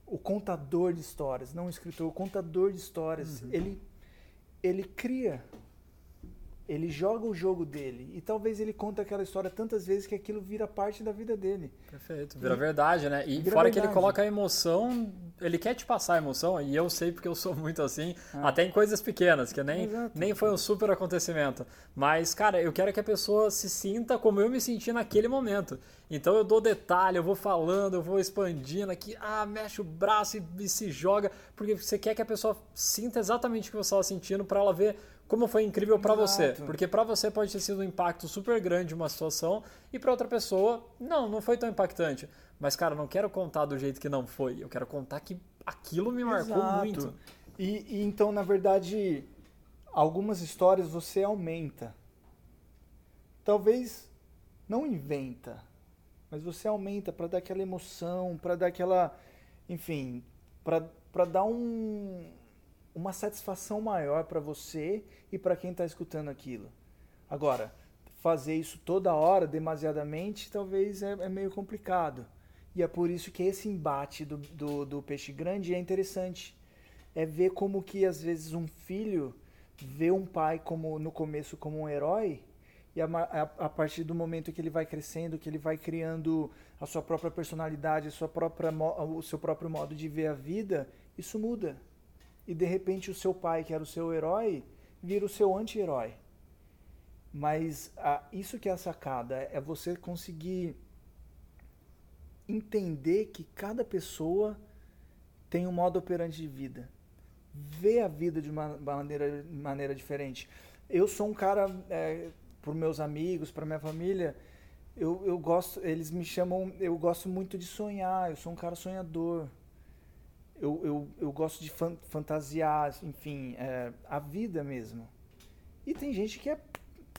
o contador de histórias, não o escritor, o contador de histórias, ele ele cria ele joga o jogo dele e talvez ele conta aquela história tantas vezes que aquilo vira parte da vida dele. Perfeito, vira verdade, né? E fora que ele verdade. coloca a emoção, ele quer te passar a emoção, e eu sei porque eu sou muito assim, Ah. até em coisas pequenas, que nem, Exato. nem foi um super acontecimento. Mas, cara, eu quero que a pessoa se sinta como eu me senti naquele momento. Então eu dou detalhe, eu vou falando, eu vou expandindo aqui, ah, mexe o braço e, e se joga, porque você quer que a pessoa sinta exatamente o que você estava sentindo para ela ver como foi incrível para você. Porque para você pode ter sido um impacto super grande uma situação e para outra pessoa, não, não foi tão impactante. Mas, cara, não quero contar do jeito que não foi. Eu quero contar que aquilo me marcou Exato. muito. E, e então, na verdade, algumas histórias você aumenta. Talvez não inventa, mas você aumenta para dar aquela emoção, para dar aquela, enfim, para dar um, uma satisfação maior para você e para quem está escutando aquilo. Agora, fazer isso toda hora, demasiadamente, talvez é, é meio complicado. E é por isso que esse embate do, do, do peixe grande é interessante. É ver como que às vezes um filho vê um pai como no começo como um herói e a, a, a partir do momento que ele vai crescendo, que ele vai criando a sua própria personalidade, a sua própria, o seu próprio modo de ver a vida, isso muda. E de repente o seu pai, que era o seu herói, vira o seu anti-herói. Mas ah, isso que é a sacada, é você conseguir entender que cada pessoa tem um modo operante de vida. Ver a vida de uma maneira, maneira diferente. Eu sou um cara, é, por meus amigos, para minha família, eu, eu gosto, eles me chamam, eu gosto muito de sonhar, eu sou um cara sonhador. Eu, eu, eu gosto de fan- fantasiar, enfim, é, a vida mesmo. E tem gente que é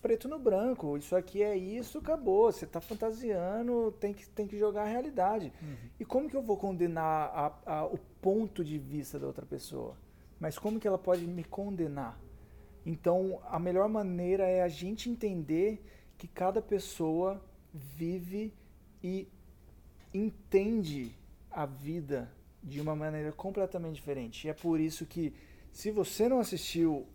preto no branco, isso aqui é isso, acabou. Você está fantasiando, tem que, tem que jogar a realidade. E como que eu vou condenar a- a- o ponto de vista da outra pessoa? Mas como que ela pode me condenar? Então, a melhor maneira é a gente entender que cada pessoa vive e entende a vida de uma maneira completamente diferente. E é por isso que, se você não assistiu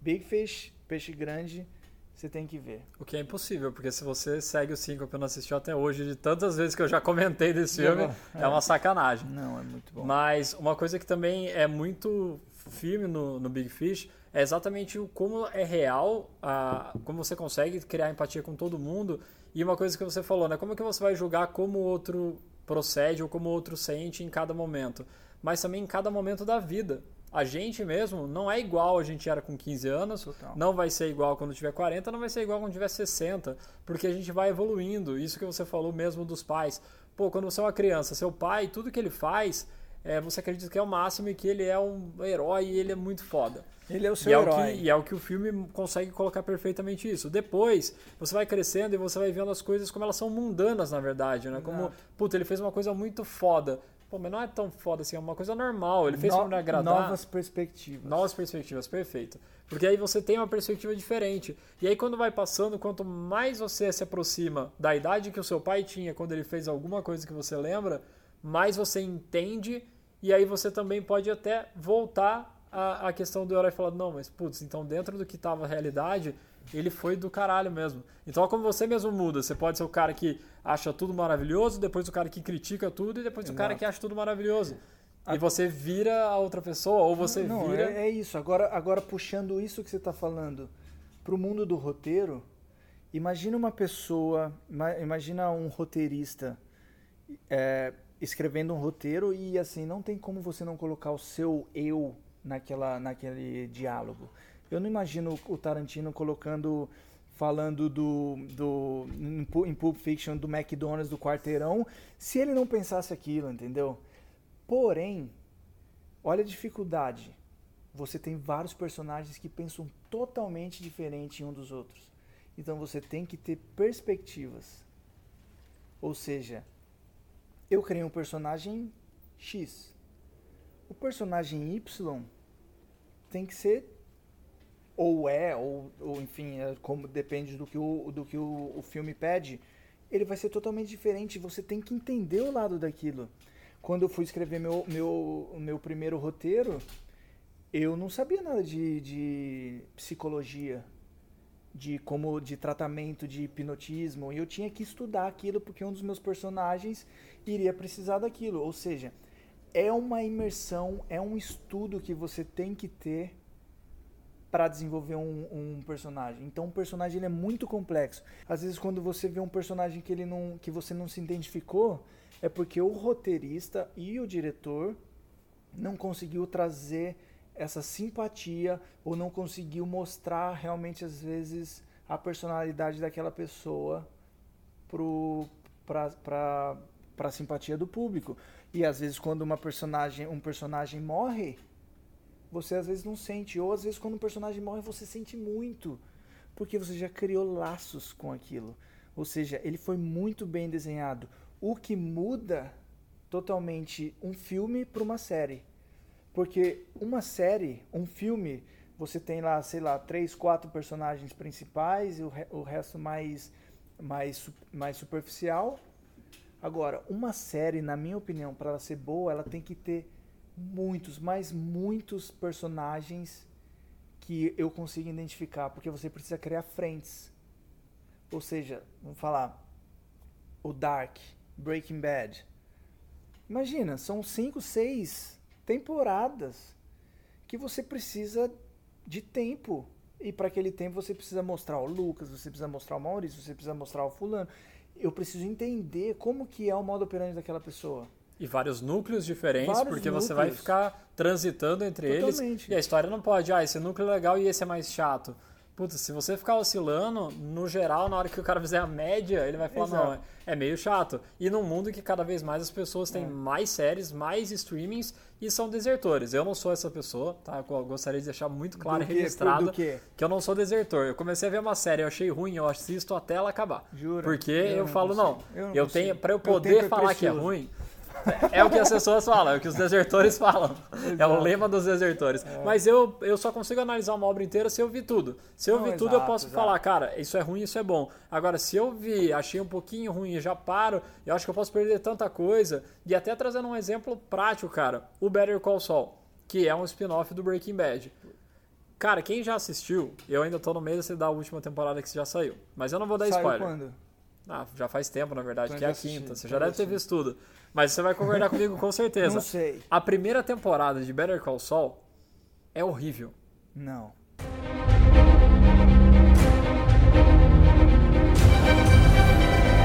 Big Fish, Peixe Grande, você tem que ver. O que é impossível, porque se você segue o Syncope e não assistiu até hoje, de tantas vezes que eu já comentei desse filme, vou- é uma sacanagem. Não, é muito bom. Mas uma coisa que também é muito firme no, no Big Fish é exatamente o como é real, a, como você consegue criar empatia com todo mundo. E uma coisa que você falou, né? Como é que você vai julgar como o outro procede ou como o outro sente em cada momento? Mas também em cada momento da vida. A gente mesmo não é igual a gente era com 15 anos, Total. não vai ser igual quando tiver 40, não vai ser igual quando tiver 60, porque a gente vai evoluindo. Isso que você falou mesmo dos pais. Pô, quando você é uma criança, seu pai, tudo que ele faz, é, você acredita que é o máximo e que ele é um herói e ele é muito foda. Ele é o E seu é o, herói. que, e é o que o filme consegue colocar perfeitamente isso. Depois, você vai crescendo e você vai vendo as coisas como elas são mundanas, na verdade, né? Como, Exato. puta, ele fez uma coisa muito foda. Pô, mas não é tão foda assim, é uma coisa normal. Ele fez No- pra agradar. Novas perspectivas. Novas perspectivas, perfeito. Porque aí você tem uma perspectiva diferente. E aí quando vai passando, quanto mais você se aproxima da idade que o seu pai tinha quando ele fez alguma coisa que você lembra, mais você entende e aí você também pode até voltar à, à questão do herói falar, não, mas putz, então dentro do que estava a realidade, ele foi do caralho mesmo. Então é como você mesmo muda. Você pode ser o cara que acha tudo maravilhoso, depois o cara que critica tudo e depois o cara Exato. que acha tudo maravilhoso. E você vira a outra pessoa, ou você Não, vira. é, é isso. Agora, agora puxando isso que você está falando para o mundo do roteiro, imagina uma pessoa, ima- imagina um roteirista é, escrevendo um roteiro e assim não tem como você não colocar o seu eu naquela, naquele diálogo. Eu não imagino o Tarantino colocando falando do, do em Pu- em Pulp Fiction do McDonald's do quarteirão se ele não pensasse aquilo, entendeu? Porém, olha a dificuldade. Você tem vários personagens que pensam totalmente diferente um dos outros. Então você tem que ter perspectivas. Ou seja, eu criei um personagem X. O personagem Y tem que ser ou é, ou, ou enfim, é como depende do que, o, do que o, o filme pede, ele vai ser totalmente diferente. Você tem que entender o lado daquilo. Quando eu fui escrever meu, meu, meu primeiro roteiro, eu não sabia nada de, de psicologia, de como de tratamento de hipnotismo, e eu tinha que estudar aquilo porque um dos meus personagens iria precisar daquilo. Ou seja, é uma imersão, é um estudo que você tem que ter para desenvolver um, um, personagem. Então, um personagem ele é muito complexo. Às vezes, quando você vê um personagem que ele não, que você não se identificou, é porque o roteirista e o diretor não conseguiu trazer essa simpatia ou não conseguiu mostrar realmente às vezes a personalidade daquela pessoa para a simpatia do público. E às vezes quando uma personagem, um personagem morre, você às vezes não sente, ou às vezes quando um personagem morre você sente muito, porque você já criou laços com aquilo. Ou seja, ele foi muito bem desenhado. O que muda totalmente um filme para uma série. Porque uma série, um filme, você tem lá, sei lá, três, quatro personagens principais e o, re o resto mais, mais, mais superficial. Agora, uma série, na minha opinião, para ela ser boa, ela tem que ter muitos, mas muitos personagens que eu consiga identificar, porque você precisa criar frentes. Ou seja, vamos falar, o Dark, Breaking Bad. Imagina, são cinco, seis temporadas que você precisa de tempo. E para aquele tempo você precisa mostrar o Lucas, você precisa mostrar o Maurício, você precisa mostrar o fulano. Eu preciso entender como que é o modo operante daquela pessoa. E vários núcleos diferentes, Vários porque núcleos. você vai ficar transitando entre Totalmente. eles. E a história não pode, ah, esse núcleo é legal e esse é mais chato. Puta, se você ficar oscilando, no geral, na hora que o cara fizer a média, ele vai falar, Exato. não, é, meio chato. E num mundo que cada vez mais as pessoas têm É. mais séries, mais streamings e são desertores. Eu não sou essa pessoa, tá? Eu gostaria de deixar muito claro Do e registrado Do quê? que eu não sou desertor. Eu comecei a ver uma série, eu achei ruim, eu assisto até ela acabar. Jura? Porque Eu eu, não falo, não, consigo. Eu não eu tenho, pra eu poder falar que é ruim, é o que as pessoas falam, é o que os desertores falam. É o Exato. lema dos desertores. Mas eu, eu só consigo analisar uma obra inteira se eu vi tudo. Se eu Não, vi tudo, eu exato, posso exato. falar, cara, isso é ruim, isso é bom. Agora, se eu vi, achei um pouquinho ruim e já paro, eu acho que eu posso perder tanta coisa. E até trazendo um exemplo prático, cara, o Better Call Saul, que é um spin-off do Breaking Bad. Cara, quem já assistiu, eu ainda tô no meio da última temporada que já saiu. Mas eu não vou dar Saiu spoiler. quando? Ah, já faz tempo, na verdade, que é a assisti, quinta. Você já deve ter visto tudo. Mas você vai concordar comigo com certeza. Não sei. A primeira temporada de Better Call Saul é horrível. Não.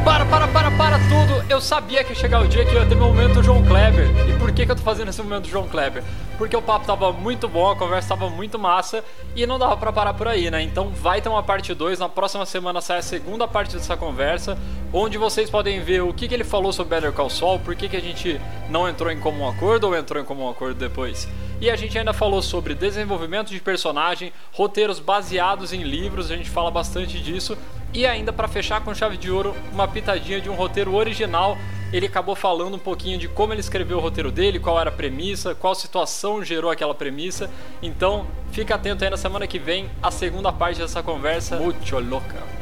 Para, para, para, para tudo! Eu sabia que ia chegar o dia que ia ter meu momento João Kleber. E por que, que eu tô fazendo esse momento João Kleber? Porque o papo tava muito bom, a conversa tava muito massa e não dava pra parar por aí, né? Então vai ter uma parte 2, na próxima semana sai a segunda parte dessa conversa, onde vocês podem ver o que, que ele falou sobre Better Call Saul, por que, que a gente não entrou em comum acordo ou entrou em comum acordo depois. E a gente ainda falou sobre desenvolvimento de personagem, roteiros baseados em livros, a gente fala bastante disso. E ainda para fechar com chave de ouro, uma pitadinha de um roteiro original. Ele acabou falando um pouquinho de como ele escreveu o roteiro dele, qual era a premissa, qual situação gerou aquela premissa. Então, fica atento aí na semana que vem, a segunda parte dessa conversa muito louca.